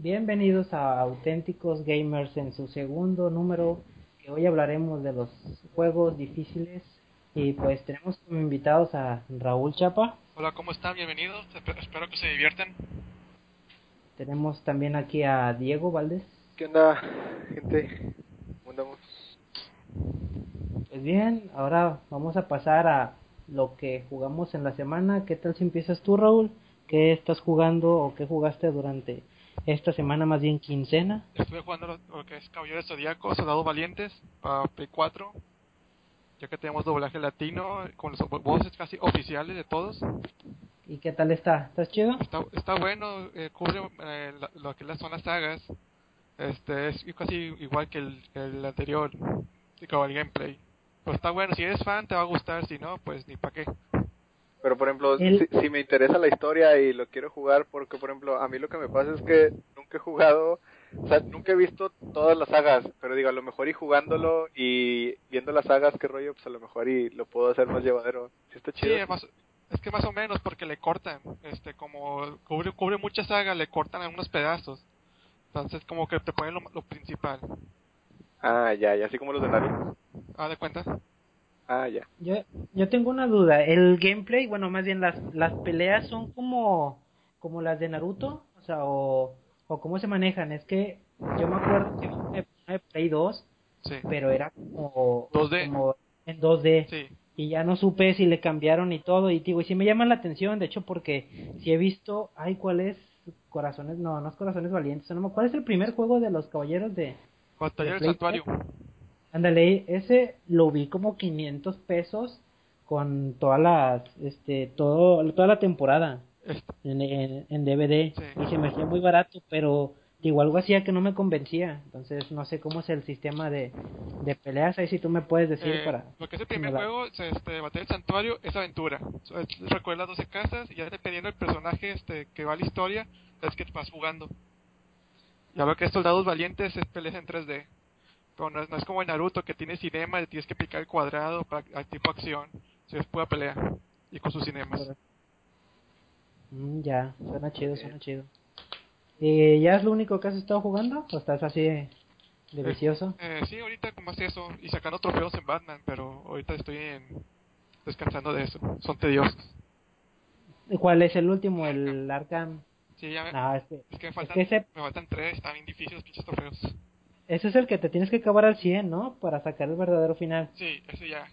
Bienvenidos a Auténticos Gamers en su segundo número, que hoy hablaremos de los juegos difíciles y pues tenemos como invitados a Raúl Chapa. Hola, ¿cómo están? Bienvenidos, espero que se diviertan. Tenemos también aquí a Diego Valdés. ¿Qué onda, gente? ¿Cómo andamos? Pues bien, ahora vamos a pasar a lo que jugamos en la semana. ¿Qué tal si empiezas tú, Raúl? ¿Qué estás jugando o qué jugaste durante esta semana, más bien quincena? Estuve jugando lo, que es Caballeros Zodíaco, Soldados Valientes, para P4, ya que tenemos doblaje latino con los voces casi oficiales de todos. ¿Y qué tal está? ¿Está chido? Está, bueno, eh, cubre eh, lo que son las sagas. Este es casi igual que el, el anterior, como el gameplay. Pero está bueno, si eres fan te va a gustar, si no, pues ni para qué. Pero por ejemplo, si, me interesa la historia y lo quiero jugar, porque por ejemplo, a mí lo que me pasa es que nunca he jugado, o sea, nunca he visto todas las sagas, pero digo, a lo mejor y jugándolo y viendo las sagas, qué rollo, pues a lo mejor y lo puedo hacer más llevadero. ¿Sí está chido? Sí, es, más, es que más o menos porque le cortan, este, como cubre, cubre muchas sagas, le cortan algunos pedazos. Entonces como que te ponen lo, principal. Ah, ya, ya, así como los de Naruto. Ah, de cuenta. Ah, ya. Yo, yo tengo una duda. El gameplay, bueno, más bien las, las peleas son como, como las de Naruto, o sea, o, o cómo se manejan. Es que yo me acuerdo que una Play 2, sí. pero era como, 2D. como en 2D. Sí. Y ya no supe si le cambiaron y todo. Y digo, y sí me llama la atención, de hecho, porque si he visto, ay, ¿cuál es? Corazones, no, no es Corazones Valientes. No, ¿Cuál es el primer juego de los caballeros de... Batalla del Santuario. Ándale, ese lo vi como 500 pesos con todas las, este, todo, toda la temporada en, en, DVD y se me hacía muy barato, pero igual algo hacía que no me convencía, entonces no sé cómo es el sistema de, de peleas, ahí si tú me puedes decir eh, para... Lo que es el primer juego, este, Batalla del Santuario, es aventura, recuerda 12 casas y ya dependiendo del personaje este, que va a la historia, es que vas jugando. Ya veo que es Soldados Valientes es peleas en 3D. Pero no es, como en Naruto que tiene cinema y tienes que picar el cuadrado para tipo acción. Si es pura pelea. Y con sus cinemas. Mm, ya, suena chido, suena chido. ¿Y ya es lo único que has estado jugando? ¿O estás así de, vicioso? Eh, sí, ahorita como hace eso. Y sacando trofeos en Batman, pero ahorita estoy en, descansando de eso. Son tediosos. ¿Cuál es el último? ¿El Arkham? Sí, ya me, no, es que, es que me faltan, me faltan tres, están bien difíciles los pinches trofeos. Ese es el que te tienes que acabar al 100, ¿no? Para sacar el verdadero final. Sí, eso ya.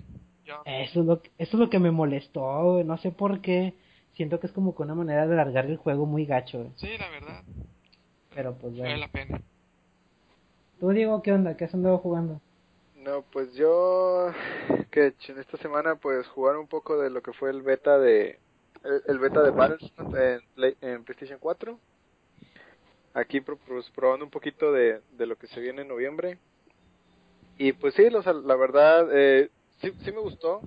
Eso, es lo, eso es lo que me molestó, no sé por qué. Siento que es como con una manera de alargar el juego muy gacho. Sí, la verdad. Pero pues bueno. Vale la pena. ¿Tú, Diego, qué onda? ¿Qué has andado jugando? No, pues yo... Que en esta semana pues jugar un poco de lo que fue el beta de... El, beta de Battlefront en, en PlayStation 4 aquí pues, probando un poquito de, de lo que se viene en noviembre. Y pues sí, la verdad, eh, sí, sí me gustó.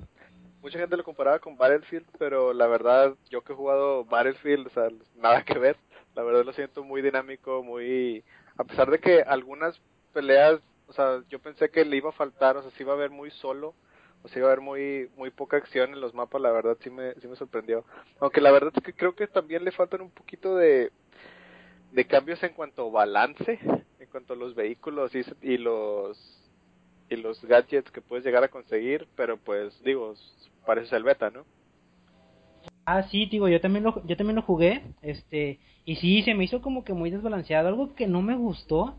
Mucha gente lo comparaba con Battlefield, pero la verdad, yo que he jugado Battlefield, o sea, nada que ver. La verdad lo siento muy dinámico, muy... A pesar de que algunas peleas, o sea, yo pensé que le iba a faltar, o sea, sí iba a haber muy solo, o sea, iba a haber muy muy poca acción en los mapas, la verdad sí me, sí me sorprendió. Aunque la verdad es que creo que también le faltan un poquito de, de cambios en cuanto a balance, en cuanto a los vehículos y, y los y los gadgets que puedes llegar a conseguir, pero pues digo, parece el beta, ¿no? Ah, sí, digo, yo también lo yo también lo jugué, este, y sí se me hizo como que muy desbalanceado. Algo que no me gustó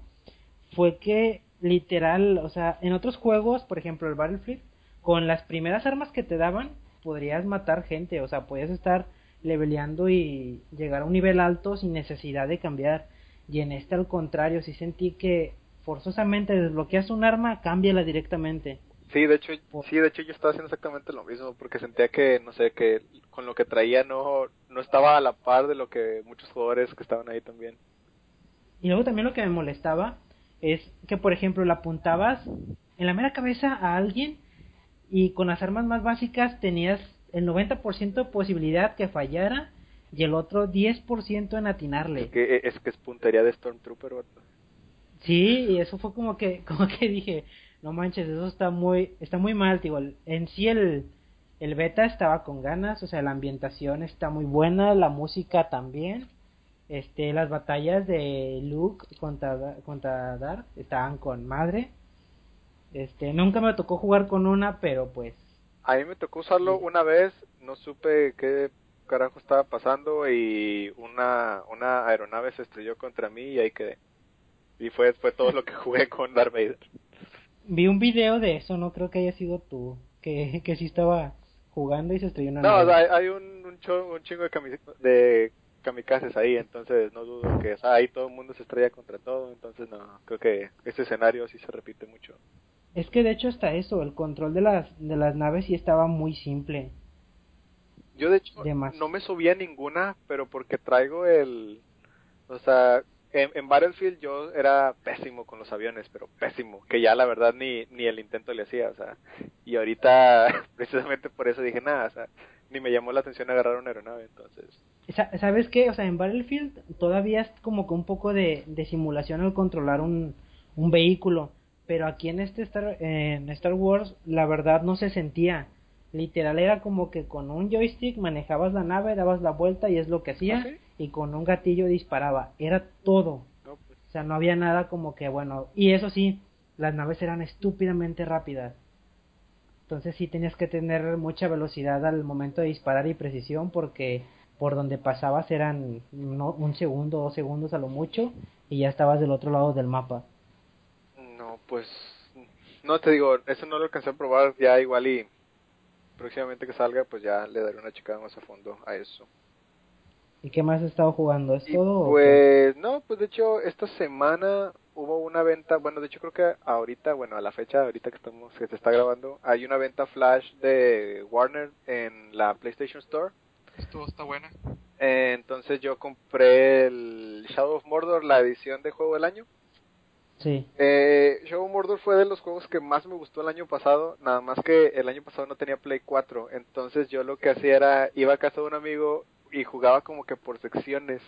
fue que literal, o sea, en otros juegos, por ejemplo, el Battlefield, con las primeras armas que te daban, podrías matar gente, o sea, podías estar leveleando y llegar a un nivel alto sin necesidad de cambiar. Y en este al contrario, si sentí que forzosamente desbloqueas un arma, cámbiala directamente. Sí, de hecho, sí, de hecho yo estaba haciendo exactamente lo mismo porque sentía que no sé, que con lo que traía no no estaba a la par de lo que muchos jugadores que estaban ahí también. Y luego también lo que me molestaba es que por ejemplo la apuntabas en la mera cabeza a alguien y con las armas más básicas tenías el 90% de posibilidad que fallara y el otro 10% en atinarle. Es que es, que es puntería de Stormtrooper. Sí, y eso fue como que como que dije, no manches, eso está muy está muy mal, igual. En sí el el beta estaba con ganas, o sea, la ambientación está muy buena, la música también, Este, las batallas de Luke contra, contra Darth estaban con madre. Este, nunca me tocó jugar con una, pero pues. A mí me tocó usarlo una vez, no supe qué carajo estaba pasando y una, una aeronave se estrelló contra mí y ahí quedé. Y fue, fue todo lo que jugué con Darth Vader. Vi un video de eso, no creo que haya sido tú, que, que sí estaba jugando y se estrelló una No, nave. hay, hay un, un, cho- un chingo de, cami- de kamikazes ahí, entonces no dudo que o sea, ahí todo el mundo se estrella contra todo, entonces no, creo que este escenario sí se repite mucho. Es que de hecho hasta eso, el control de las, de las naves sí estaba muy simple. Yo de hecho no me subí a ninguna, pero porque traigo el... O sea, en, en Battlefield yo era pésimo con los aviones, pero pésimo, que ya la verdad ni, ni el intento le hacía, o sea, y ahorita precisamente por eso dije nada, o sea, ni me llamó la atención agarrar una aeronave, entonces... Sa- ¿Sabes qué? O sea, en Battlefield todavía es como que un poco de, de simulación al controlar un, un vehículo. Pero aquí en este Star, en Star Wars, la verdad no se sentía. Literal era como que con un joystick manejabas la nave, dabas la vuelta y es lo que hacía. ¿Ah, sí? Y con un gatillo disparaba. Era todo. No, pues, O sea, no había nada como que, bueno. Y eso sí, las naves eran estúpidamente rápidas. Entonces sí tenías que tener mucha velocidad al momento de disparar y precisión porque por donde pasabas eran no, un segundo, dos segundos a lo mucho y ya estabas del otro lado del mapa. No, pues no te digo, eso no lo alcancé a probar, ya igual y próximamente que salga, pues ya le daré una checada más a fondo a eso. ¿Y qué más has estado jugando? ¿Es Y todo? pues no, pues de hecho esta semana hubo una venta, bueno, de hecho creo que ahorita, bueno, a la fecha ahorita que estamos que se está grabando, hay una venta flash de Warner en la PlayStation Store. Esto está buena. Eh, entonces yo compré el Shadow of Mordor, la edición de juego del año. Sí. Eh, Shadow Mordor fue de los juegos que más me gustó el año pasado, nada más que el año pasado no tenía Play 4, entonces yo lo que hacía era, iba a casa de un amigo y jugaba como que por secciones,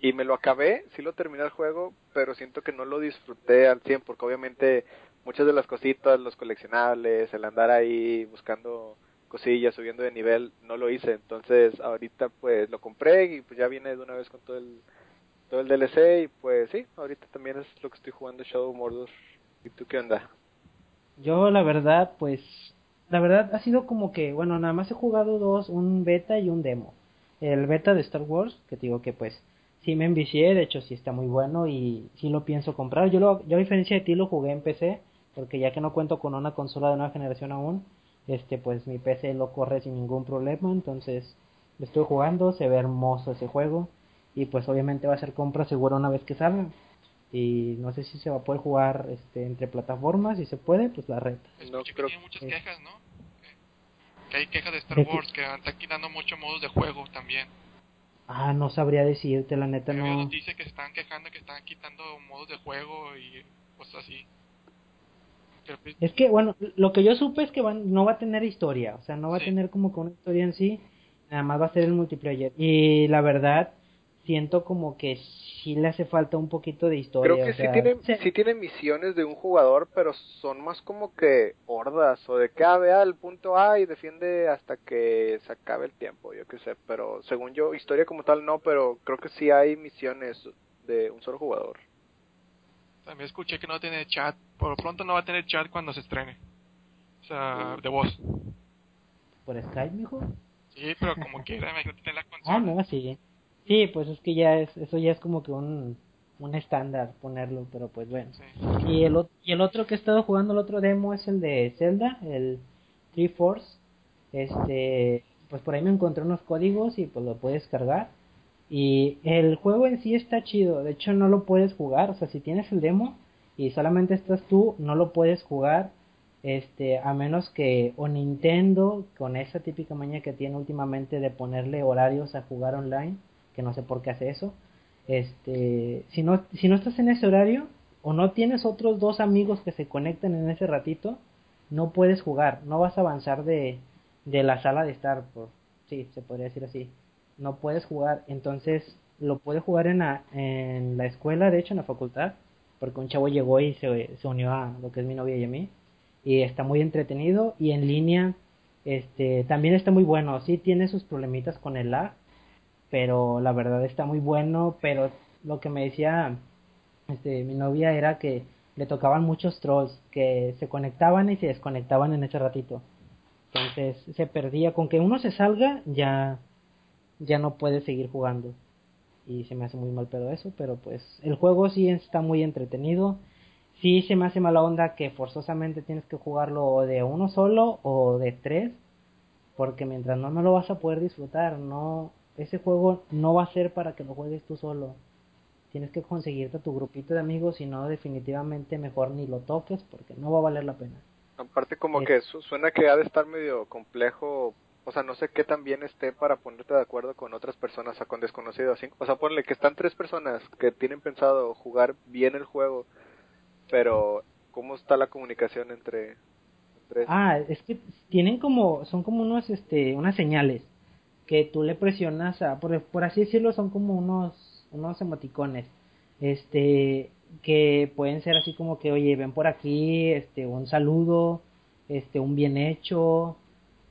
y me lo acabé, sí lo terminé el juego, pero siento que no lo disfruté al 100, porque obviamente muchas de las cositas, los coleccionables, el andar ahí buscando cosillas, subiendo de nivel, no lo hice, entonces ahorita pues lo compré y pues ya viene de una vez con todo el todo el DLC y pues sí, ahorita también es lo que estoy jugando Shadow Mordor. ¿Y tú qué onda? Yo la verdad, pues, la verdad ha sido como que, bueno, nada más he jugado dos, un beta y un demo. El beta de Star Wars, que te digo que pues sí me envicié, de hecho sí está muy bueno y sí lo pienso comprar. Yo, lo, yo a diferencia de ti lo jugué en PC, porque ya que no cuento con una consola de nueva generación aún, este pues mi PC lo corre sin ningún problema, entonces lo estoy jugando, se ve hermoso ese juego y pues obviamente va a ser compra segura una vez que salga. Y no sé si se va a poder jugar este, entre plataformas, si se puede, pues la red. No Escuché creo- que tiene muchas quejas, ¿no? Que- Que hay quejas de Star. Wars que están quitando muchos modos de juego también. Ah, no sabría decirte, la neta no. noticias que se están quejando que están quitando modos de juego y cosas así. Que pri- Es que, bueno, lo que yo supe es que van, no va a tener historia, o sea, no va Sí. a tener como que una historia en sí, nada más va a ser el multiplayer. Y la verdad, siento como que sí le hace falta un poquito de historia. Creo que o sí sea, tiene, se- sí tiene misiones de un jugador, pero son más como que hordas o de que ah, ve al punto A y defiende hasta que se acabe el tiempo, yo qué sé. Pero según yo, historia como tal no, pero creo que sí hay misiones de un solo jugador. También escuché que no tiene chat. Por lo pronto no va a tener chat cuando se estrene. O sea, de voz. ¿Por Skype, mijo? Sí, pero como quiera, imagínate tener la Ah, consola. no, sí. Sí, pues es que ya es, eso ya es como que un, un estándar ponerlo, pero pues bueno. Sí. Y el, ot- y el otro que he estado jugando, el otro demo es el de Zelda, el Three Force. Este, pues por ahí me encontré unos códigos y pues lo puedes cargar. Y el juego en sí está chido, de hecho no lo puedes jugar, o sea, si tienes el demo y solamente estás tú, no lo puedes jugar. Este, a menos que o Nintendo, con esa típica maña que tiene últimamente de ponerle horarios a jugar online, que no sé por qué hace eso. Este, si no, si no estás en ese horario, o no tienes otros dos amigos que se conecten en ese ratito, no puedes jugar, no vas a avanzar de, de la sala de estar, por, sí, se podría decir así, no puedes jugar, entonces lo puedes jugar en la, en la escuela, de hecho en la facultad, porque un chavo llegó y se, se unió a lo que es mi novia y a mí, y está muy entretenido, y en línea, este, también está muy bueno, sí tiene sus problemitas con el lag, pero la verdad está muy bueno, pero lo que me decía este mi novia era que le tocaban muchos trolls que se conectaban y se desconectaban en ese ratito. Entonces se perdía con que uno se salga ya ya no puede seguir jugando y se me hace muy mal pero eso, pero pues el juego sí está muy entretenido. Sí se me hace mala onda que forzosamente tienes que jugarlo de uno solo o de tres, porque mientras no, no lo vas a poder disfrutar, no, ese juego no va a ser para que lo juegues tú solo. Tienes que conseguirte tu grupito de amigos, y no definitivamente mejor ni lo toques porque no va a valer la pena. Aparte como que suena que ha de estar medio complejo o sea, no sé qué tan bien esté para ponerte de acuerdo con otras personas, o sea, con desconocidos. O sea, ponle que están tres personas que tienen pensado jugar bien el juego, pero ¿cómo está la comunicación entre, tres? Ah, es que tienen como, son como unos, este, unas señales que tú le presionas a, por, por así decirlo, son como unos, unos emoticones, este, que pueden ser así como que, oye, ven por aquí, este, un saludo, este, un bien hecho,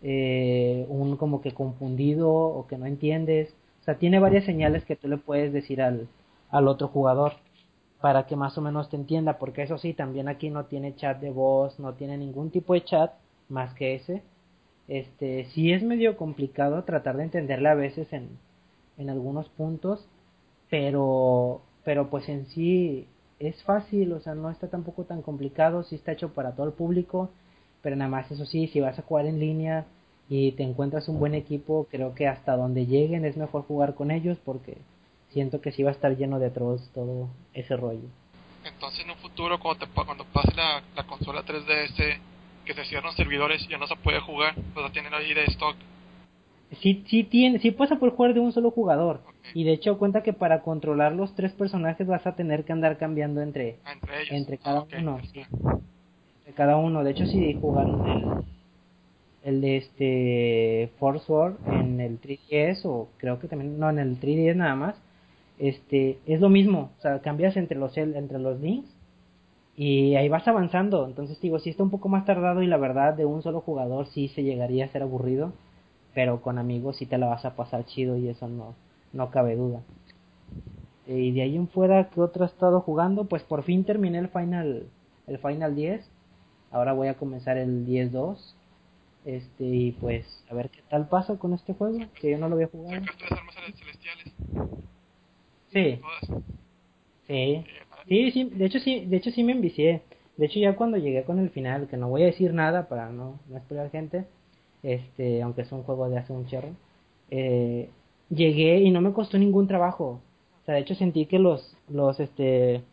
eh, un como que confundido o que no entiendes. O sea, tiene varias señales que tú le puedes decir al, al otro jugador para que más o menos te entienda, porque eso sí, también aquí no tiene chat de voz, no tiene ningún tipo de chat más que ese. Este, sí es medio complicado tratar de entenderle a veces en, en algunos puntos, pero, pero pues en sí es fácil, o sea, no está tampoco tan complicado, sí está hecho para todo el público, pero nada más eso sí, si vas a jugar en línea y te encuentras un buen equipo, creo que hasta donde lleguen es mejor jugar con ellos porque siento que sí va a estar lleno de trolls todo ese rollo. Entonces en un futuro cuando, te, cuando pase la, consola 3DS que se cierran servidores y ya no se puede jugar, pues la tienen ahí de stock. Sí, sí, tiene, sí puedes poder jugar de un solo jugador. Y de hecho cuenta que para controlar los tres personajes vas a tener que andar cambiando entre, ah, entre, entre cada ah, uno cada uno. De hecho, si jugaron el, el de este Force War en el 3DS o creo que también no en el 3DS nada más, este es lo mismo, o sea, cambias entre los entre los links y ahí vas avanzando. Entonces digo, si está un poco más tardado y la verdad de un solo jugador sí se llegaría a ser aburrido, pero con amigos sí te la vas a pasar chido y eso no no cabe duda. Y de ahí en fuera, ¿qué otro he estado jugando? Pues por fin terminé el Final el Final 10 Ahora voy a comenzar el 10-2. Este, y pues a ver qué tal pasa con este juego, que yo no lo había jugado. armas celestiales? Sí. Sí. Sí, sí, de hecho sí, de hecho sí me envicié. De hecho ya cuando llegué con el final, que no voy a decir nada para no, no esperar gente, este, aunque es un juego de hace un chorro, eh, llegué y no me costó ningún trabajo. O sea, de hecho sentí que los, los, este,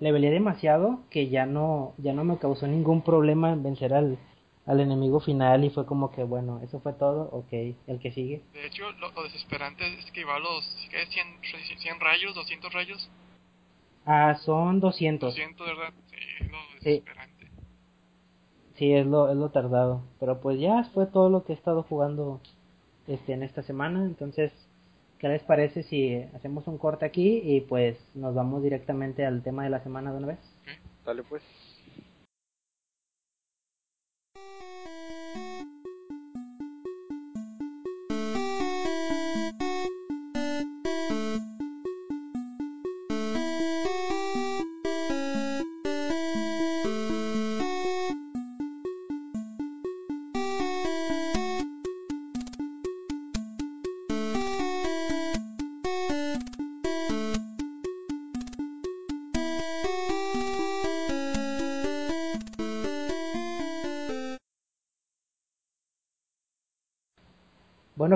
le velé demasiado que ya no, ya no me causó ningún problema en vencer al, al enemigo final y fue como que bueno, eso fue todo, ok, el que sigue. De hecho, lo, desesperante es que iba a los ¿qué, 100, 100 rayos, 200 rayos. Ah, son 200. 200, ¿verdad? Sí, lo desesperante. Sí. es lo, es lo tardado. Pero pues ya fue todo lo que he estado jugando este en esta semana. Entonces, ¿Qué les parece si hacemos un corte aquí y pues nos vamos directamente al tema de la semana de una vez? Dale pues.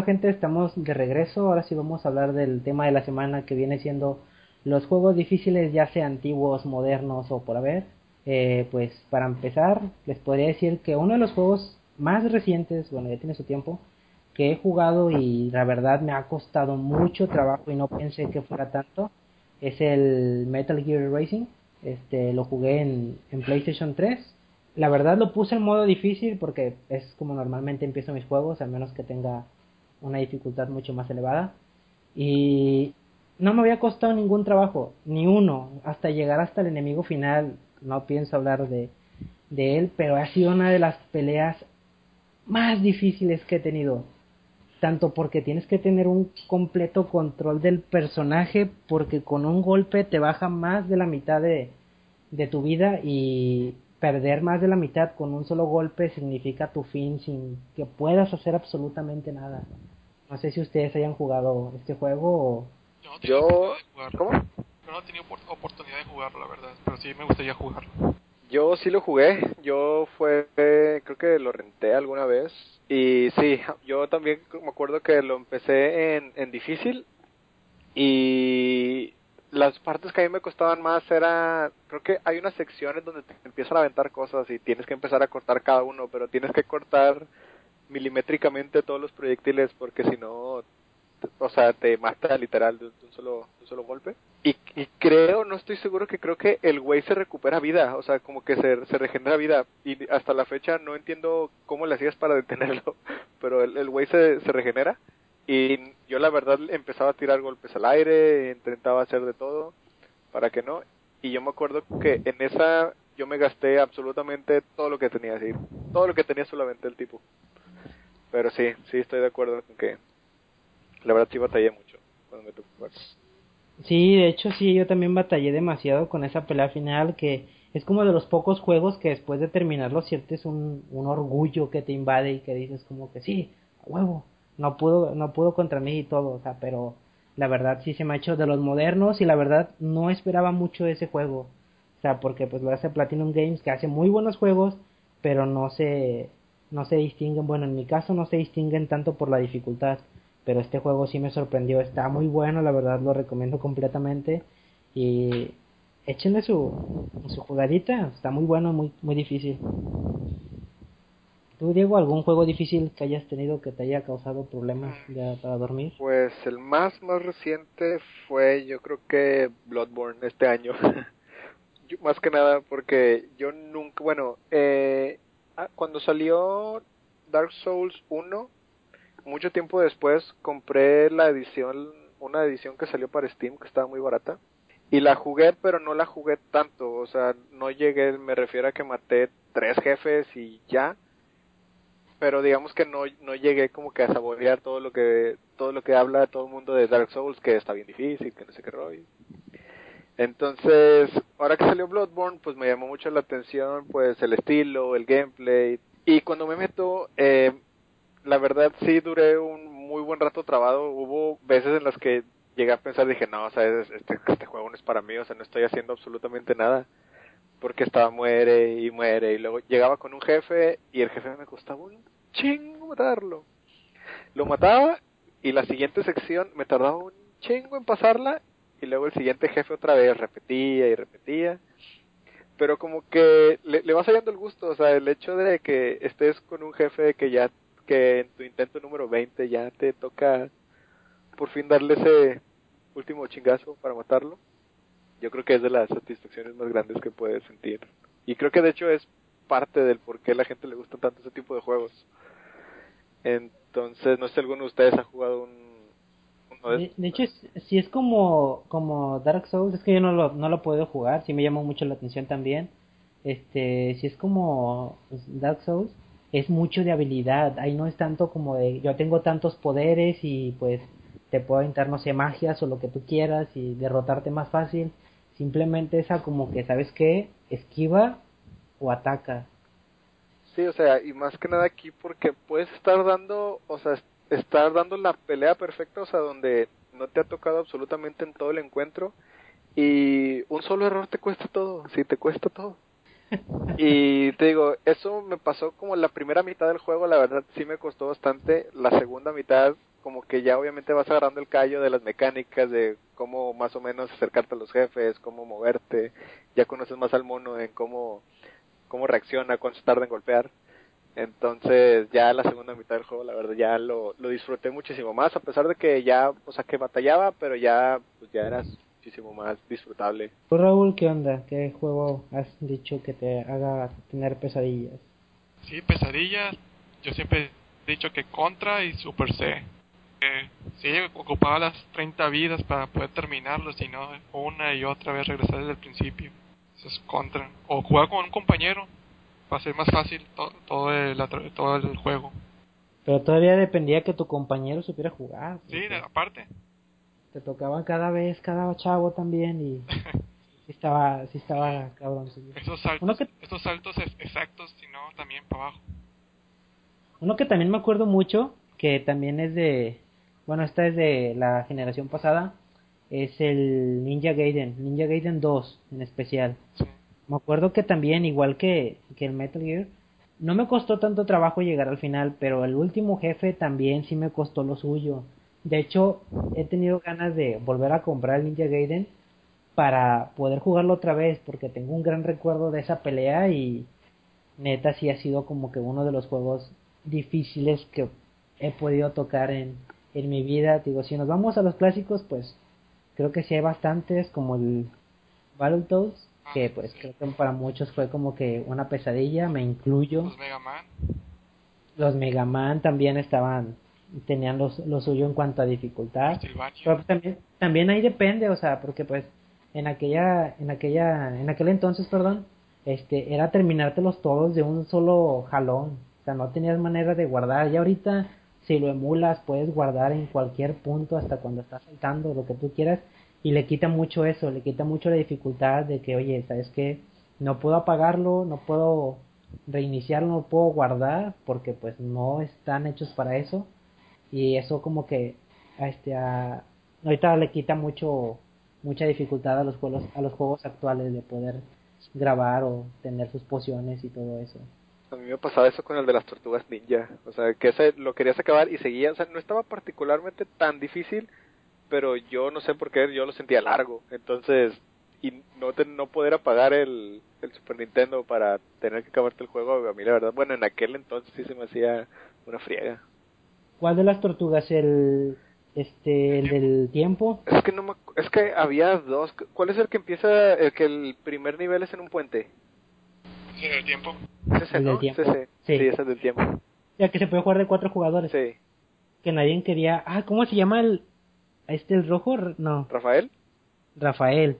Gente, estamos de regreso. Ahora sí vamos a hablar del tema de la semana que viene siendo los juegos difíciles, ya sean antiguos, modernos o por haber. Eh, pues para empezar, les podría decir que uno de los juegos más recientes, bueno ya tiene su tiempo, que he jugado y la verdad me ha costado mucho trabajo y no pensé que fuera tanto, es el Metal Gear Racing. Este lo jugué en, en PlayStation 3. La verdad lo puse en modo difícil porque es como normalmente empiezo mis juegos, a menos que tenga una dificultad mucho más elevada. Y no me había costado ningún trabajo, ni uno, hasta llegar hasta el enemigo final. No pienso hablar de, de él, pero ha sido una de las peleas más difíciles que he tenido. tanto porque tienes que tener un completo control del personaje, porque con un golpe te baja más de la mitad de, de tu vida y perder más de la mitad con un solo golpe significa tu fin sin que puedas hacer absolutamente nada. No sé si ustedes hayan jugado este juego o... Yo, ¿cómo? Yo no he tenido oportunidad de jugarlo, la verdad, pero sí me gustaría jugarlo. Yo sí lo jugué, yo fue, creo que lo renté alguna vez y sí, yo también me acuerdo que lo empecé en, en difícil y las partes que a mí me costaban más era, creo que hay unas secciones donde te empiezan a aventar cosas y tienes que empezar a cortar cada uno, pero tienes que cortar milimétricamente todos los proyectiles porque si no, o sea, te mata literal de un solo, un solo golpe. Y, y, creo, no estoy seguro que creo que el güey se recupera vida, o sea, como que se, se regenera vida. Y hasta la fecha no entiendo cómo le hacías para detenerlo, pero el, el güey se, se regenera y yo la verdad empezaba a tirar golpes al aire, intentaba hacer de todo para que no. Y yo me acuerdo que en esa yo me gasté absolutamente todo lo que tenía, así, todo lo que tenía solamente el tipo. Pero sí, sí estoy de acuerdo con que la verdad sí batallé mucho cuando me tocó. Sí, de hecho sí, yo también batallé demasiado con esa pelea final que es como de los pocos juegos que después de terminarlo sientes un, un orgullo que te invade y que dices como que sí, huevo, no pudo, no pudo contra mí y todo, o sea, pero la verdad sí se me ha hecho de los modernos y la verdad no esperaba mucho ese juego. O sea, porque pues lo hace Platinum Games que hace muy buenos juegos, pero no se no se distinguen, bueno, en mi caso no se distinguen tanto por la dificultad, pero este juego sí me sorprendió, está muy bueno, la verdad lo recomiendo completamente y échenle su su jugadita, está muy bueno, muy muy difícil. ¿Tú, Diego, algún juego difícil que hayas tenido que te haya causado problemas ya para dormir? Pues el más más reciente fue, yo creo que Bloodborne este año. más que nada porque yo nunca, bueno, eh, cuando salió Dark Souls 1, mucho tiempo después compré la edición, una edición que salió para Steam que estaba muy barata. Y la jugué, pero no la jugué tanto. O sea, no llegué, me refiero a que maté tres jefes y ya pero digamos que no, no llegué como que a saborear todo lo que todo lo que habla todo el mundo de Dark Souls que está bien difícil que no sé qué rollo entonces ahora que salió Bloodborne pues me llamó mucho la atención pues el estilo el gameplay. Y cuando me meto eh, la verdad sí duré un muy buen rato trabado. Hubo veces en las que llegué a pensar dije no o sea este, este juego no es para mí o sea no estoy haciendo absolutamente nada porque estaba muere y muere. Y luego llegaba con un jefe y el jefe me costaba un chingo matarlo. Lo mataba y la siguiente sección me tardaba un chingo en pasarla y luego el siguiente jefe otra vez repetía y repetía. Pero como que le, le va saliendo el gusto, o sea, el hecho de que estés con un jefe que ya, que en tu intento número 20 ya te toca por fin darle ese último chingazo para matarlo, yo creo que es de las satisfacciones más grandes que puedes sentir. Y creo que de hecho es parte del por qué la gente le gusta tanto ese tipo de juegos. Entonces, no sé si alguno de ustedes ha jugado un... De, de, hecho, si es como, como Dark Souls, es que yo no lo, no lo puedo jugar, sí me llamó mucho la atención también. Este, si es como Dark Souls, es mucho de habilidad, ahí no es tanto como de yo tengo tantos poderes y pues te puedo aventar, no sé, magias o lo que tú quieras y derrotarte más fácil. Simplemente esa como que, ¿sabes qué? Esquiva o ataca. Sí, o sea, y más que nada aquí porque puedes estar dando, o sea, estar dando la pelea perfecta, o sea, donde no te ha tocado absolutamente en todo el encuentro y un solo error te cuesta todo, sí, te cuesta todo. y te digo, eso me pasó como la primera mitad del juego, la verdad sí me costó bastante, la segunda mitad como que ya obviamente vas agarrando el callo de las mecánicas, de cómo más o menos acercarte a los jefes, cómo moverte, ya conoces más al mono en cómo cómo reacciona, cuánto tarda en golpear. Entonces ya la segunda mitad del juego, la verdad, ya lo, lo disfruté muchísimo más, a pesar de que ya, o sea, que batallaba, pero ya, pues ya era muchísimo más disfrutable. ¿Tú, Raúl, qué onda? ¿Qué juego has dicho que te haga tener pesadillas? Sí, pesadillas. Yo siempre he dicho que Contra y Super C. Eh, sí, ocupaba las 30 vidas para poder terminarlo, si no, una y otra vez regresar desde el principio contra. O jugar con un compañero para ser más fácil todo, el, todo el juego. Pero todavía dependía que tu compañero supiera jugar. Sí, de, aparte. Te tocaban cada vez, cada chavo también y sí estaba, sí estaba cabrón. sí. Esos saltos, que- esos saltos ex- exactos, si no, también para abajo. Uno que también me acuerdo mucho, que también es de, bueno, esta es de la generación pasada, es el Ninja Gaiden, Ninja Gaiden 2 en especial. Sí. Me acuerdo que también, igual que, que el Metal Gear, no me costó tanto trabajo llegar al final, pero el último jefe también sí me costó lo suyo. De hecho, he tenido ganas de volver a comprar el Ninja Gaiden para poder jugarlo otra vez, porque tengo un gran recuerdo de esa pelea y neta sí ha sido como que uno de los juegos difíciles que he podido tocar en, en mi vida. Digo, si nos vamos a los clásicos, pues creo que sí hay bastantes, como el Battletoads, que pues Sí. creo que para muchos fue como que una pesadilla, me incluyo. Los Mega Man. Los Mega Man también estaban, tenían lo, lo suyo en cuanto a dificultad. Pero pues también, también ahí depende, o sea, porque pues en aquella, en aquella, en aquel entonces, perdón, este, era terminártelos todos de un solo jalón. O sea, no tenías manera de guardar. Y ahorita, si lo emulas, puedes guardar en cualquier punto hasta cuando estás saltando, lo que tú quieras. Y le quita mucho eso, le quita mucho la dificultad de que, oye, ¿sabes qué? No puedo apagarlo, no puedo reiniciarlo, no puedo guardar, porque pues no están hechos para eso. Y eso como que este a, ahorita le quita mucho mucha dificultad a los juegos a los juegos actuales de poder grabar o tener sus pociones y todo eso. A mí me pasaba eso con el de las tortugas ninja. O sea, que ese lo querías acabar y seguía. O sea, no estaba particularmente tan difícil, pero yo no sé por qué yo lo sentía largo. Entonces, y no, te- no poder apagar el, el Super Nintendo para tener que acabarte el juego, a mí la verdad, bueno, en aquel entonces sí se me hacía una friega. ¿Cuál de las tortugas el este el del tiempo? Es que no me, es que había dos. ¿Cuál es el que empieza, el que el primer nivel es en un puente? Era el tiempo. Es ese, El del ¿no? tiempo. Es ese. Sí. Sí, ese es del tiempo. Ya que se puede jugar de cuatro jugadores. Sí. Que nadie quería. Ah, ¿cómo se llama el este el rojo? No, ¿Rafael? Rafael.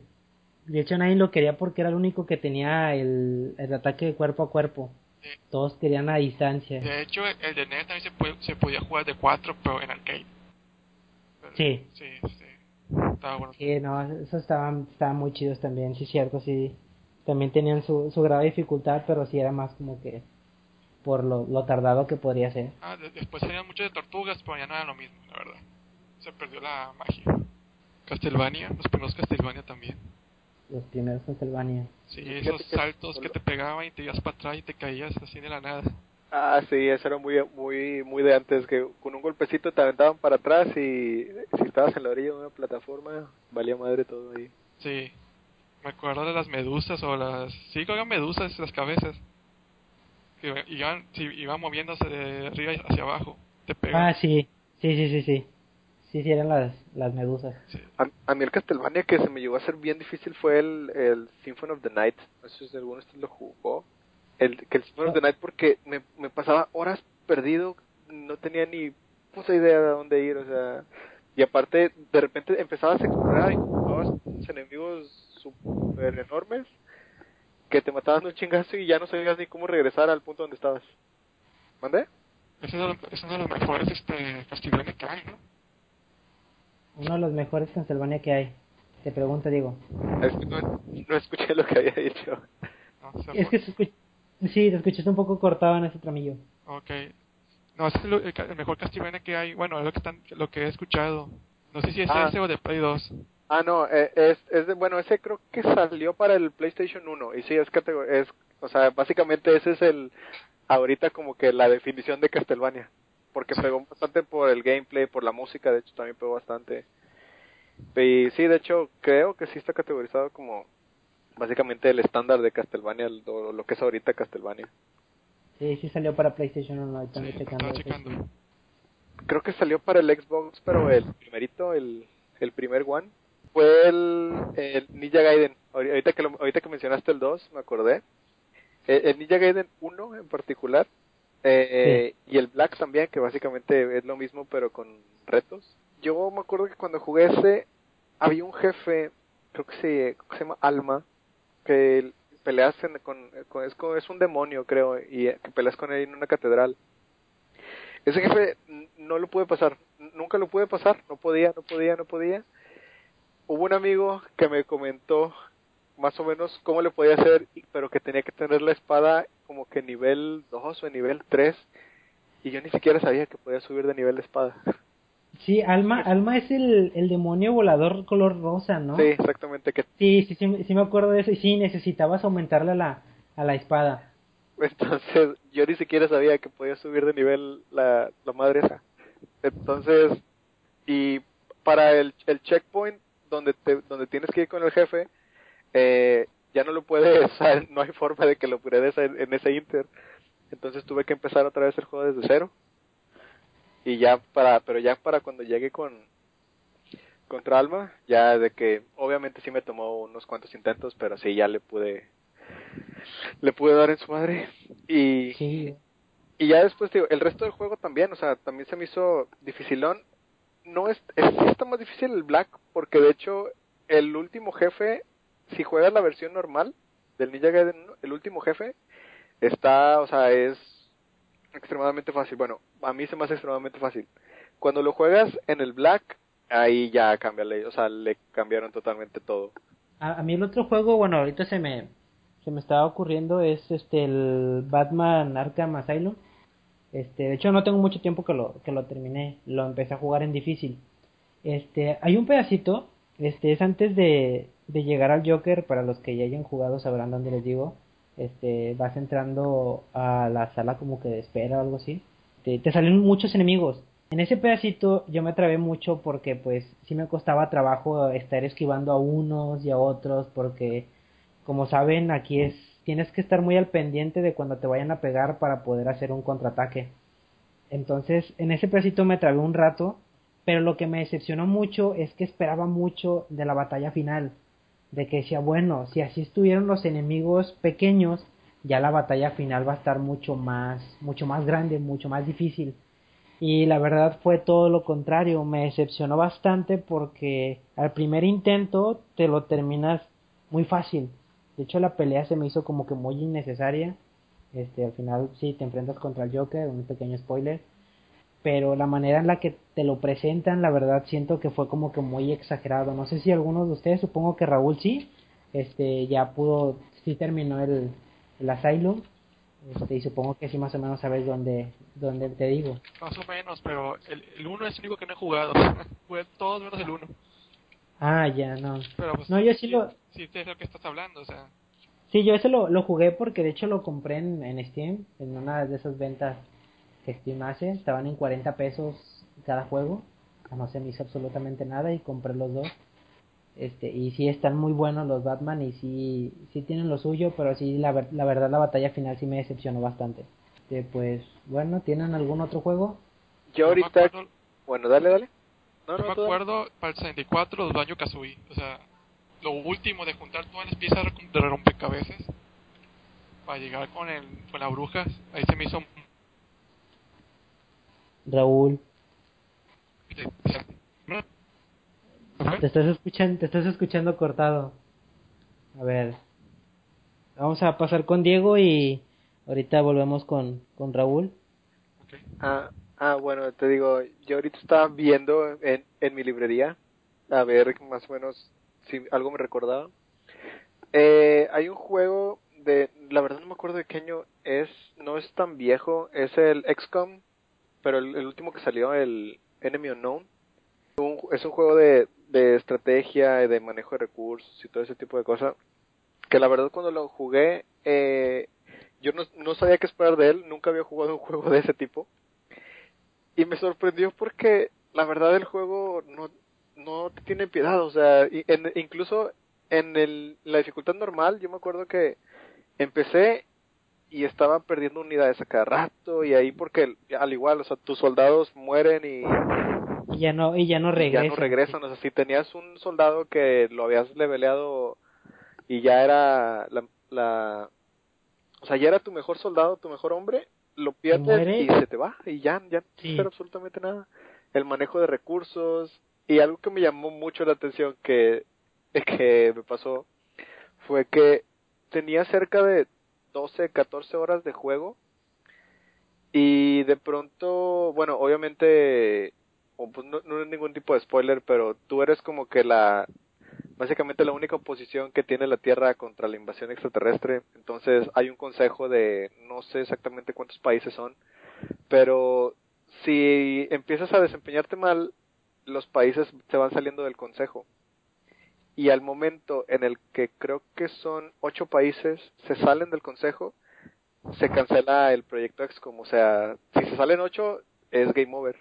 De hecho nadie lo quería porque era el único que tenía el, el ataque de cuerpo a cuerpo. Sí. Todos querían a distancia. De hecho, el de NES también se, puede- se podía jugar de 4, pero en arcade. Pero- Sí. Sí, sí. Estaba bueno. Sí, no, esos estaban, estaban muy chidos también, sí, cierto, sí. También tenían su, su grado de dificultad, pero sí era más como que por lo, lo tardado que podría ser. Ah, de- después salían muchos de tortugas, pero ya no era lo mismo, la verdad. Se perdió la magia. Castlevania, los primeros Castlevania también. Los primeros Castlevania. Sí, esos que- saltos que te pegaban y te ibas para atrás y te caías así de la nada. Ah, sí, eso era muy, muy, muy de antes, que con un golpecito te aventaban para atrás y si estabas en la orilla de una plataforma, valía madre todo ahí. Sí. Me acuerdo de las medusas o las... Sí, que eran medusas las cabezas. Que iban, sí, iban moviéndose de arriba hacia abajo. Te pegan. Ah, sí, sí, sí, sí, sí. Sí, sí, eran las, las medusas. Sí. A, a mí el Castlevania que se me llegó a hacer bien difícil fue el, el Symphony of the Night. No sé si alguno de ustedes lo jugó. El, que el Symphony of the Night porque me, me pasaba horas perdido, no tenía ni puta idea de dónde ir, o sea... Y aparte, de repente empezabas a explorar y encontrabas unos enemigos super enormes que te mataban de un chingazo y ya no sabías ni cómo regresar al punto donde estabas. ¿Mandé? Es uno, de los- es uno de los mejores este, Castlevania que hay, ¿no? Uno de los mejores Castlevania que hay. Te pregunto. Es que no, no escuché lo que había dicho. No, se Es que se escuch- sí, te escuchaste un poco cortado en ese tramillo. Ok. No, ese es el, el ca- el mejor Castlevania que hay. Bueno, es lo que, están, lo que he escuchado. No sé si es Ah. ese o de Play 2. Ah, no, eh, es, es de, bueno, ese creo que salió para el PlayStation 1 y sí, es categor- es, o sea, básicamente ese es el, ahorita como que la definición de Castlevania, porque Sí. pegó bastante por el gameplay, por la música, de hecho también pegó bastante. Y sí, de hecho, creo que sí está categorizado como básicamente el estándar de Castlevania, lo, lo que es ahorita Castlevania. Sí, sí salió para PlayStation 1, ahorita Sí, ando checando. Creo que salió para el Xbox, pero el primerito, el, el primer one, fue el, el Ninja Gaiden. Ahori- Ahorita que, lo- ahorita que mencionaste el 2, me acordé. El, el Ninja Gaiden 1 en particular, eh, y el Black también, que básicamente es lo mismo pero con retos. Yo me acuerdo que cuando jugué ese, había un jefe, creo que se, llama Alma, que peleas con, con- es, es un demonio creo, y eh, que peleas con él en una catedral. Ese jefe no lo pude pasar, nunca lo pude pasar, no podía, no podía, no podía. Hubo un amigo que me comentó más o menos cómo le podía hacer, pero que tenía que tener la espada como que nivel 2 o nivel 3 y yo ni siquiera sabía que podía subir de nivel de espada. Sí, Alma, Alma es el, el demonio volador color rosa, ¿no? Sí, exactamente, que Sí, sí, sí, sí me acuerdo de eso. Y sí, necesitabas aumentarle a la, a la espada. Entonces, yo ni siquiera sabía que podía subir de nivel la, la madre esa. Entonces, y para el, el checkpoint donde te, donde tienes que ir con el jefe, eh, ya no lo puedes, o sea, no hay forma de que lo puedas en, en ese inter. Entonces tuve que empezar otra vez el juego desde cero. Y ya para, pero ya para cuando llegue con contra Alma, ya de que obviamente sí me tomó unos cuantos intentos, pero sí ya le pude le pude dar en su madre y Sí. y ya después digo, el resto del juego también, o sea, también se me hizo dificilón. No es, es está más difícil el Black porque de hecho el último jefe, si juegas la versión normal del Ninja Gaiden, 1, el último jefe está, o sea, es extremadamente fácil. Bueno, a mí se me hace extremadamente fácil. Cuando lo juegas en el Black, ahí ya cambia, o sea, le cambiaron totalmente todo. A, a mí el otro juego, bueno, ahorita se me, se me estaba ocurriendo es este el Batman Arkham Asylum. Este, de hecho no tengo mucho tiempo que lo, que lo terminé, lo empecé a jugar en difícil. Este, hay un pedacito, este, es antes de, de llegar al Joker, para los que ya hayan jugado sabrán dónde les digo. Este, vas entrando a la sala como que de espera o algo así. Te, salen muchos enemigos. En ese pedacito yo me trabé mucho porque pues sí me costaba trabajo estar esquivando a unos y a otros porque como saben aquí es tienes que estar muy al pendiente de cuando te vayan a pegar para poder hacer un contraataque. Entonces en ese pedacito me trabé un rato, pero lo que me decepcionó mucho es que esperaba mucho de la batalla final, de que decía bueno si así estuvieron los enemigos pequeños ya la batalla final va a estar mucho más mucho más grande, mucho más difícil y la verdad fue todo lo contrario, me decepcionó bastante porque al primer intento te lo terminas muy fácil. De hecho la pelea se me hizo como que muy innecesaria. Este, al final sí te enfrentas contra el Joker, un pequeño spoiler, pero la manera en la que te lo presentan, la verdad siento que fue como que muy exagerado. No sé si algunos de ustedes, supongo que Raúl sí, este ya pudo sí terminó el el Asylum este, y supongo que sí más o menos sabes dónde, dónde te digo. Más o menos, pero el, el 1 es el único que no he jugado. Jugué todos menos el 1. Ah, ya, no. Pero pues, No, yo sí lo- Sí, de lo que estás hablando, o sea. Sí, yo ese lo, lo jugué porque de hecho lo compré en, en Steam, en una de esas ventas Steam hace. Estaban en 40 pesos cada juego. No se me hizo absolutamente nada y compré los dos. Este, y sí están muy buenos los Batman y sí, sí tienen lo suyo, pero sí, la, ver- la verdad la batalla final sí me decepcionó bastante. Este, pues, bueno, ¿tienen algún otro juego? Yo ahorita, acuerdo, bueno, dale, dale. No, no, me acuerdo para el 64 los Banjo Kazooie. O sea, lo último de juntar todas las piezas de rompecabezas para llegar con, el, con la bruja. Ahí se me hizo. Raúl, te estás escuchando, te estás escuchando cortado. A ver, vamos a pasar con Diego y ahorita volvemos con, con Raúl. Ah, ah, bueno, te digo, yo ahorita estaba viendo en, en mi librería a ver más o menos si algo me recordaba. Eh, hay un juego de, la verdad no me acuerdo de qué año es, no es tan viejo, es el XCOM, pero el, último que salió, el Enemy Unknown. Un- es un juego de, de estrategia y de manejo de recursos y todo ese tipo de cosas. Que la verdad cuando lo jugué, eh, yo no, no sabía qué esperar de él, nunca había jugado un juego de ese tipo. Y me sorprendió porque la verdad el juego no, no tiene piedad, o sea, en- incluso en el, la dificultad normal, yo me acuerdo que empecé y estaba perdiendo unidades a cada rato y ahí porque al igual, o sea, tus soldados mueren y, Y ya no, y ya no regresan. ya no regresan, o sea, si tenías un soldado que lo habías leveleado y ya era la, la o sea, ya era tu mejor soldado, tu mejor hombre, lo pierdes y se te va y ya, ya no Sí. espera absolutamente nada. El manejo de recursos y algo que me llamó mucho la atención que, que me pasó fue que tenía cerca de 12, 14 horas de juego Y de pronto, bueno, obviamente, pues no, no es ningún tipo de spoiler, pero tú eres como que la, básicamente la única oposición que tiene la Tierra contra la invasión extraterrestre. Entonces hay un consejo de, no sé exactamente cuántos países son, pero si empiezas a desempeñarte mal, los países se van saliendo del consejo. Y al momento en el que creo que son ocho países se salen del consejo, se cancela el proyecto XCOM. O sea, si se salen ocho, es game over.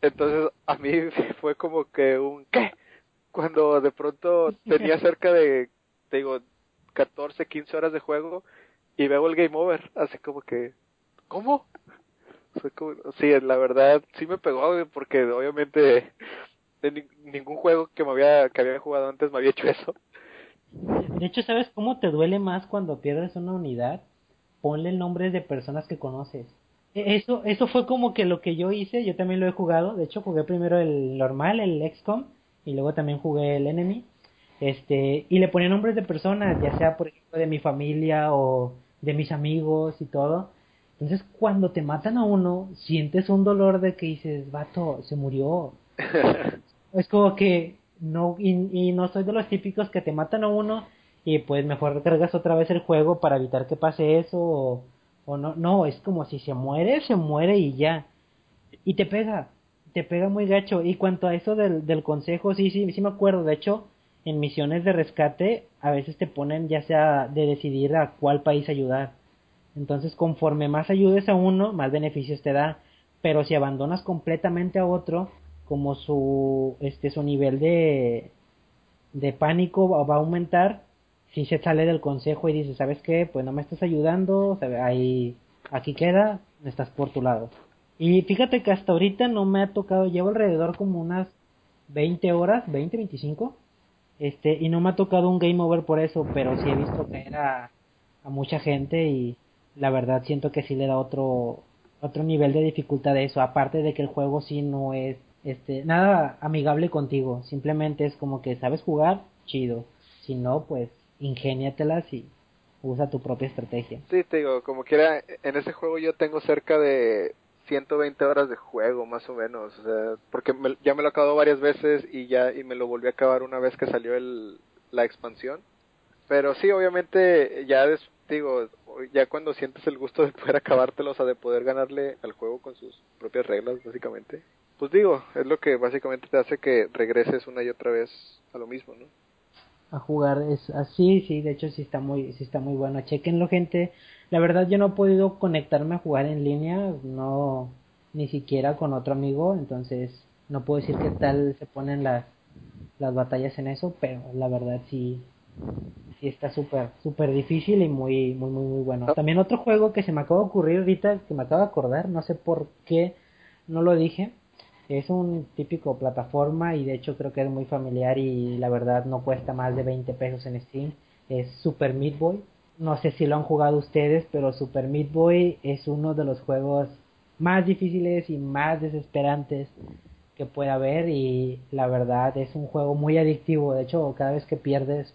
Entonces, a mí fue como que un ¿qué? Cuando de pronto tenía cerca de, te digo, 14, 15 horas de juego y veo el game over. Así como que, ¿cómo? sí, la verdad, sí me pegó, porque obviamente de ningún juego que me había, que había jugado antes me había hecho eso. De hecho, ¿sabes cómo te duele más cuando pierdes una unidad? Ponle nombres de personas que conoces. E, eso, eso fue como que lo que yo hice, yo también lo he jugado, de hecho jugué primero el normal, el XCOM, y luego también jugué el Enemy, este, y le ponía nombres de personas, ya sea por ejemplo de mi familia o de mis amigos y todo, entonces, cuando te matan a uno, sientes un dolor de que dices, vato, se murió. es como que no, y, no soy de los típicos que te matan a uno y pues mejor recargas otra vez el juego para evitar que pase eso o, no, no, es como si se muere, se muere y ya. Y te pega, te pega muy gacho. Y cuanto a eso del, del consejo, sí, sí, sí me acuerdo. De hecho, en misiones de rescate a veces te ponen ya sea de decidir a cuál país ayudar. Entonces, conforme más ayudes a uno, más beneficios te da. Pero si abandonas completamente a otro, como su, este, su nivel de, de pánico va a aumentar, si se sale del consejo y dice, ¿sabes qué? Pues no me estás ayudando, ahí, aquí queda, estás por tu lado. Y fíjate que hasta ahorita no me ha tocado, llevo alrededor como unas 20 horas, 20, 25, este, y no me ha tocado un game over por eso, pero sí he visto caer a, a mucha gente y la verdad siento que sí le da otro otro nivel de dificultad de eso aparte de que el juego sí no es este nada amigable contigo. Simplemente es como que sabes jugar chido. Si no pues ingéniatelas y usa tu propia estrategia. Sí te digo como quiera en ese juego yo tengo cerca de 120 horas de juego más o menos. Porque ya me lo acabado varias veces y ya y me lo volví a acabar una vez que salió el la expansión. Pero sí obviamente ya des, digo, ya cuando sientes el gusto de poder acabártelo, o sea, de poder ganarle al juego con sus propias reglas, básicamente, pues digo, es lo que básicamente te hace que regreses una y otra vez a lo mismo, ¿no? A jugar es así, sí, de hecho sí está muy, sí está muy bueno. Chequenlo, gente. La verdad yo no he podido conectarme a jugar en línea, no, ni siquiera con otro amigo, entonces no puedo decir qué tal se ponen las, las batallas en eso, pero la verdad sí, sí está súper, súper difícil y muy, muy, muy, muy bueno. También otro juego que se me acaba de ocurrir ahorita, que me acabo de acordar, no sé por qué no lo dije, es un típico plataforma y de hecho creo que es muy familiar y la verdad no cuesta más de 20 pesos en Steam. Es Super Meat Boy. No sé si lo han jugado ustedes, pero Super Meat Boy es uno de los juegos más difíciles y más desesperantes que puede haber y la verdad es un juego muy adictivo. De hecho, cada vez que pierdes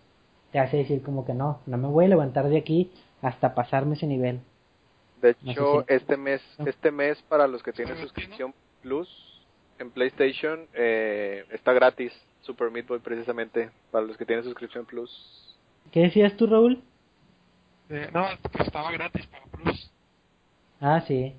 te hace decir como que no, no me voy a levantar de aquí hasta pasarme ese nivel. De hecho, este mes, este mes para los que tienen suscripción Plus en PlayStation eh, está gratis Super Meat Boy precisamente para los que tienen suscripción Plus. ¿Qué decías tú, Raúl? Eh, no, que estaba gratis para Plus. Ah, sí.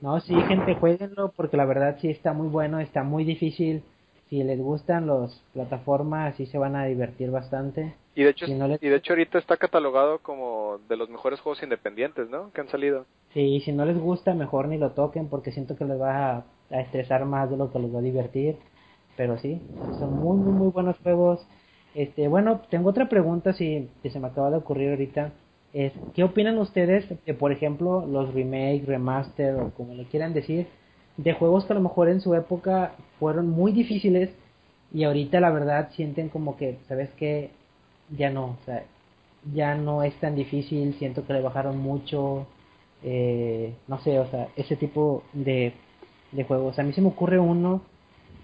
No, sí, gente, jueguenlo porque la verdad sí está muy bueno, está muy difícil. Si les gustan las plataformas, sí se van a divertir bastante. Y de hecho, y de hecho ahorita está catalogado como de los mejores juegos independientes, ¿no? Que han salido. Sí, y si no les gusta, mejor ni lo toquen porque siento que les va a, estresar más de lo que les va a divertir. Pero sí, son muy, muy, muy buenos juegos. Este, bueno, tengo otra pregunta si, si se me acaba de ocurrir ahorita. Es, ¿Qué opinan ustedes de, por ejemplo, los remake, remaster o como le quieran decir, de juegos que a lo mejor en su época fueron muy difíciles y ahorita la verdad sienten como que, ¿sabes qué? Ya no, o sea, ya no es tan difícil, siento que le bajaron mucho, eh, no sé, o sea, ese tipo de, de juegos. A mí se me ocurre uno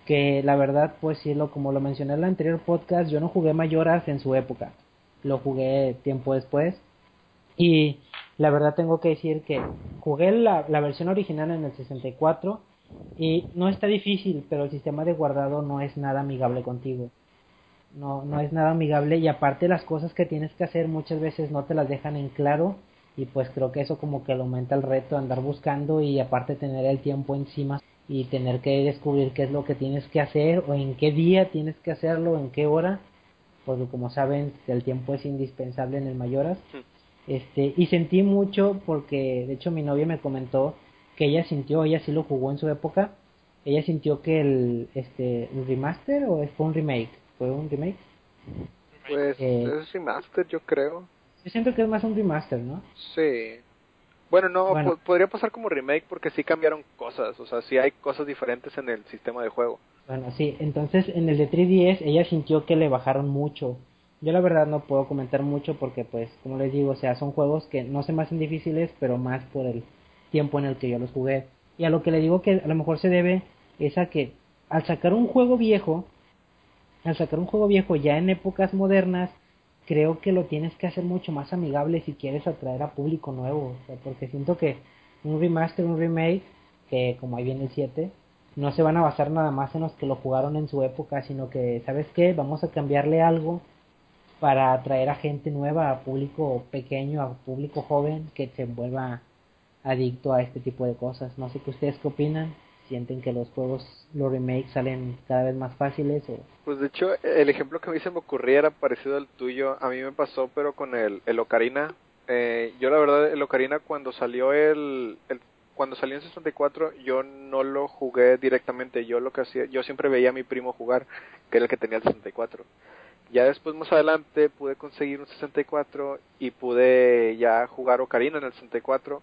que la verdad, pues sí, como lo mencioné en el anterior podcast, yo no jugué Mayoras en su época, lo jugué tiempo después. Y la verdad tengo que decir que jugué la, la versión original en el 64 y no está difícil, pero el sistema de guardado no es nada amigable contigo. No, no es nada amigable y aparte las cosas que tienes que hacer muchas veces no te las dejan en claro y pues creo que eso como que aumenta el reto andar buscando y aparte tener el tiempo encima y tener que descubrir qué es lo que tienes que hacer o en qué día tienes que hacerlo, en qué hora, porque como saben el tiempo es indispensable en el Mayoras. Este, y sentí mucho porque de hecho mi novia me comentó que ella sintió, ella sí lo jugó en su época, ella sintió que el este el remaster o fue un remake, fue un remake. Pues Eh, es remaster, yo creo. Yo siento que es más un remaster, ¿no? Sí. Bueno, no, Bueno. podría pasar como remake porque sí cambiaron cosas, o sea, sí hay cosas diferentes en el sistema de juego. Bueno, sí, entonces en el de 3DS ella sintió que le bajaron mucho. Yo la verdad no puedo comentar mucho porque pues, como les digo, o sea, son juegos que no se me hacen difíciles, pero más por el tiempo en el que yo los jugué. Y a lo que le digo que a lo mejor se debe es a que al sacar un juego viejo, al sacar un juego viejo ya en épocas modernas, creo que lo tienes que hacer mucho más amigable si quieres atraer a público nuevo. O sea, porque siento que un remaster, un remake, que como ahí viene el 7, no se van a basar nada más en los que lo jugaron en su época, sino que, ¿sabes qué? Vamos a cambiarle algo para atraer a gente nueva, a público pequeño, a público joven que se vuelva adicto a este tipo de cosas. No sé qué ustedes qué opinan. ¿Sienten que los juegos, los remakes salen cada vez más fáciles o Pues de hecho, el ejemplo que a mí se me ocurría era parecido al tuyo. A mí me pasó, pero con el, el Ocarina. Eh, yo la verdad, el Ocarina cuando salió el, el cuando salió en 64, yo no lo jugué directamente. Yo lo que hacía, yo siempre veía a mi primo jugar, que era el que tenía el 64. Ya después, más adelante, pude conseguir un 64 y pude ya jugar Ocarina en el 64.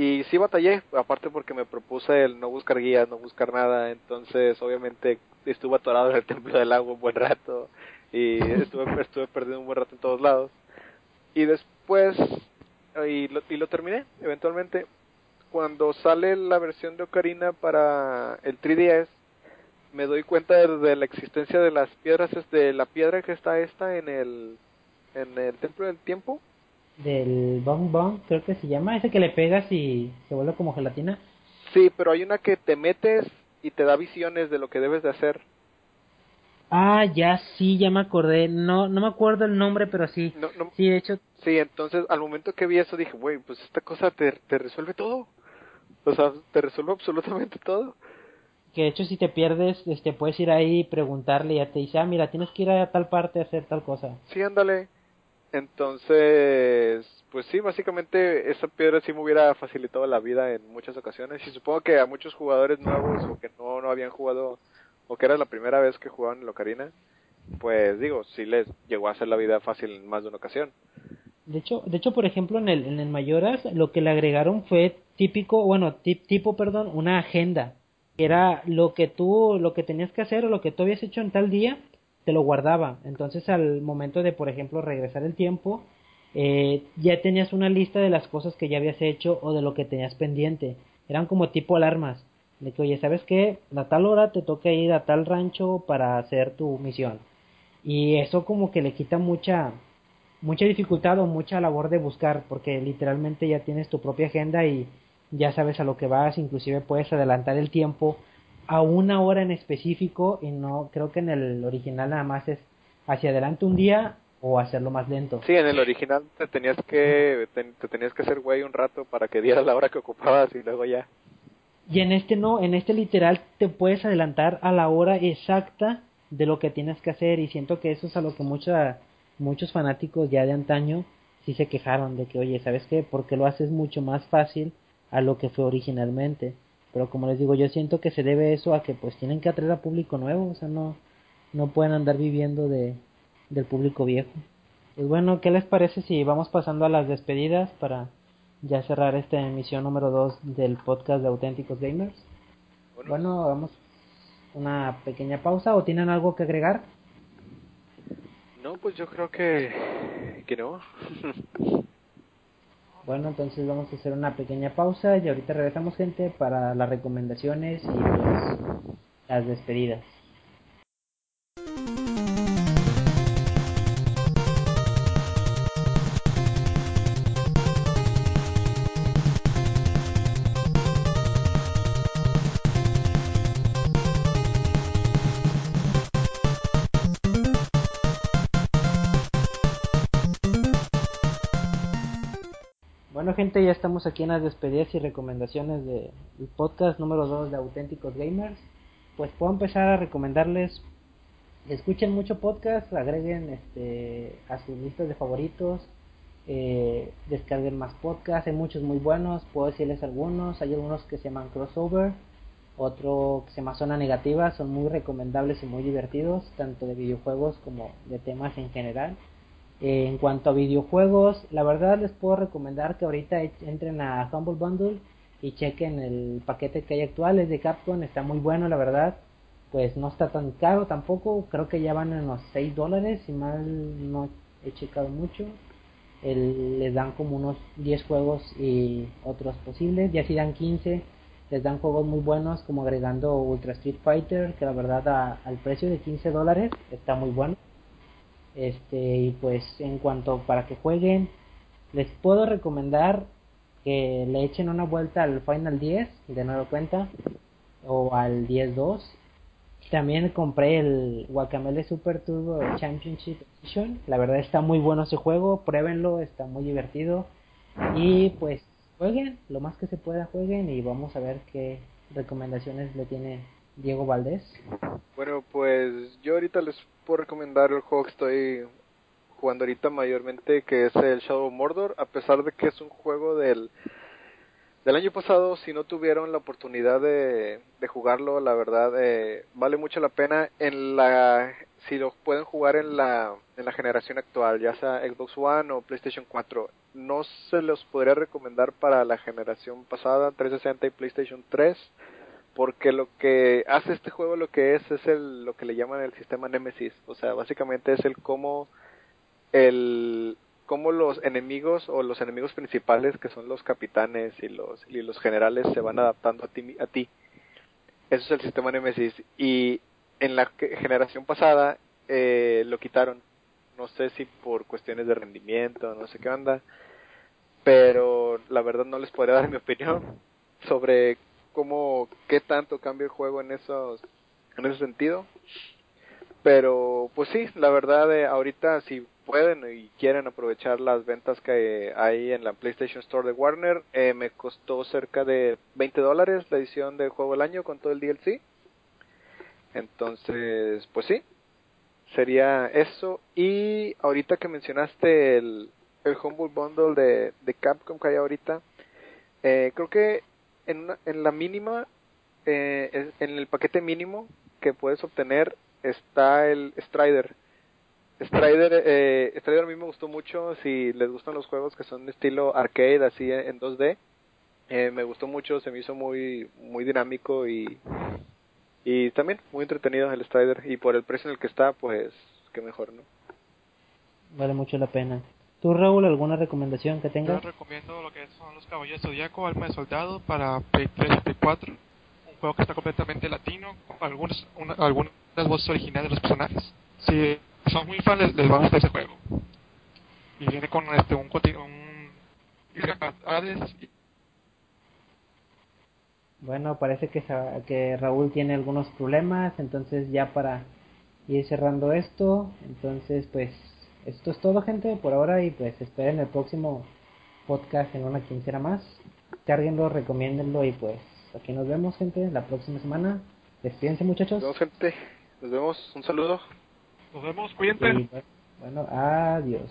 Y sí batallé, aparte porque me propuse el no buscar guías, no buscar nada, entonces obviamente estuve atorado en el templo del agua un buen rato y estuve, estuve perdiendo un buen rato en todos lados. Y después, y lo, y lo terminé eventualmente. Cuando sale la versión de Ocarina para el 3DS, me doy cuenta de, la existencia de las piedras, de la piedra que está esta en el, en el templo del tiempo. Del Bong Bong, creo que se llama, ese que le pegas y se vuelve como gelatina? Sí, pero hay una que te metes y te da visiones de lo que debes de hacer. Ah, ya sí, ya me acordé. No, no me acuerdo el nombre, pero sí. No, no, Sí, de hecho, Sí, entonces al momento que vi eso dije, güey, pues esta cosa te, te resuelve todo. O sea, te resuelve absolutamente todo. que de hecho si te pierdes, este, puedes ir ahí y preguntarle y ya te dice, ah, mira, tienes que ir a tal parte a hacer tal cosa. Sí, ándale. Entonces, pues sí, básicamente esa piedra sí me hubiera facilitado la vida en muchas ocasiones. Y supongo que a muchos jugadores nuevos o que no, no habían jugado, o que era la primera vez que jugaban en Ocarina, pues digo, sí les llegó a hacer la vida fácil en más de una ocasión. De hecho, de hecho, por ejemplo, en el, en el Mayoras lo que le agregaron fue típico, bueno, tip, tipo, perdón, una agenda. Era lo que tú, lo que tenías que hacer o lo que tú habías hecho en tal día, te lo guardaba. Entonces al momento de, por ejemplo, regresar el tiempo, eh, ya tenías una lista de las cosas que ya habías hecho o de lo que tenías pendiente. Eran como tipo alarmas. De que, oye, ¿sabes qué? A tal hora te toca ir a tal rancho para hacer tu misión. Y eso como que le quita mucha, mucha dificultad o mucha labor de buscar, porque literalmente ya tienes tu propia agenda y ya sabes a lo que vas, inclusive puedes adelantar el tiempo a una hora en específico y no creo que en el original nada más es hacia adelante un día o hacerlo más lento. Sí, en el original te tenías que te, te tenías que hacer güey un rato para que diera la hora que ocupabas y luego ya. Y en este no, en este literal te puedes adelantar a la hora exacta de lo que tienes que hacer y siento que eso es a lo que mucha, muchos fanáticos ya de antaño sí se quejaron de que, oye, ¿sabes qué? Porque lo haces mucho más fácil a lo que fue originalmente. Pero como les digo, yo siento que se debe eso a que pues tienen que atraer a público nuevo, o sea, no, no pueden andar viviendo de, del público viejo. Pues bueno, ¿qué les parece si vamos pasando a las despedidas para ya cerrar esta emisión número 2 del podcast de Auténticos Gamers? Bueno, vamos una pequeña pausa o tienen algo que agregar? No, pues yo creo que que no. Bueno, entonces vamos a hacer una pequeña pausa y ahorita regresamos gente para las recomendaciones y pues las despedidas. Bueno, gente, ya estamos aquí en las despedidas y recomendaciones del podcast número 2 de Auténticos Gamers. Pues puedo empezar a recomendarles escuchen mucho podcast, agreguen este, a sus listas de favoritos, eh, descarguen más podcasts, hay muchos muy buenos, puedo decirles algunos, hay algunos que se llaman crossover, otro que se llama zona negativa, son muy recomendables y muy divertidos, tanto de videojuegos como de temas en general. Eh, en cuanto a videojuegos, la verdad les puedo recomendar que ahorita entren a Humble Bundle y chequen el paquete que hay actual, es de Capcom, está muy bueno la verdad pues no está tan caro tampoco, creo que ya van en los 6 dólares, si mal no he checado mucho. les dan como unos 10 juegos y otros posibles, ya si dan 15, les dan juegos muy buenos como agregando Ultra Street Fighter, que la verdad al precio de 15 dólares está muy bueno. Este, y pues en cuanto para que jueguen, les puedo recomendar que le echen una vuelta al Final 10 de nueva cuenta o al 10-2 también compré el Guacamele Super Turbo Championship Edition. La verdad está muy bueno ese juego, pruébenlo, está muy divertido. Y pues jueguen, lo más que se pueda jueguen y vamos a ver qué recomendaciones le tiene Diego Valdés. Bueno, pues yo ahorita les puedo recomendar el juego que estoy jugando ahorita mayormente, que es el Shadow Mordor, a pesar de que es un juego del del año pasado, si no tuvieron la oportunidad de, de jugarlo, la verdad eh, vale mucho la pena en la si lo pueden jugar en la en la generación actual, ya sea Xbox One o PlayStation 4. No se los podría recomendar para la generación pasada, 360 y PlayStation 3, porque lo que hace este juego lo que es es el lo que le llaman el sistema Nemesis, o sea, básicamente es el cómo el cómo los enemigos o los enemigos principales que son los capitanes y los y los generales se van adaptando a ti a ti. Eso es el sistema Nemesis. Y en la generación pasada eh, lo quitaron. No sé si por cuestiones de rendimiento no sé qué onda. Pero la verdad no les podría dar mi opinión sobre cómo qué tanto cambia el juego en esos en ese sentido pero pues sí la verdad eh, ahorita si pueden y quieren aprovechar las ventas que hay en la PlayStation Store de Warner, eh, me costó cerca de 20 dólares la edición del juego del año con todo el DLC. Entonces, pues sí, sería eso. Y ahorita que mencionaste el, el Humble Bundle de, de Capcom que hay ahorita, eh, creo que en, en la mínima, eh, en el paquete mínimo que puedes obtener está el Strider Strider, eh, Strider a mí me gustó mucho, si les gustan los juegos que son de estilo arcade, así en 2D, eh, me gustó mucho, se me hizo muy muy dinámico y y también muy entretenido el Strider y por el precio en el que está, pues qué mejor, ¿no? Vale mucho la pena. ¿Tú, Raúl, alguna recomendación que tengas? Yo recomiendo lo que son los Caballeros Zodíaco, Alma de Soldado para Play 3 y Play 4. Un juego que está completamente latino, con algunos, algunas voces originales de los personajes. Sí, son muy fans les, va a gustar ese juego. Y viene con este un, un Bueno, parece que, que Raúl tiene algunos problemas, entonces ya para ir cerrando esto, entonces pues esto es todo gente por ahora y pues esperen el próximo podcast en una quincena más. Cárguenlo, recomiéndenlo y pues aquí nos vemos gente la próxima semana. Despídense muchachos. Nos vemos gente, nos vemos, un saludo. Nos vemos, cuídense. bueno, adiós.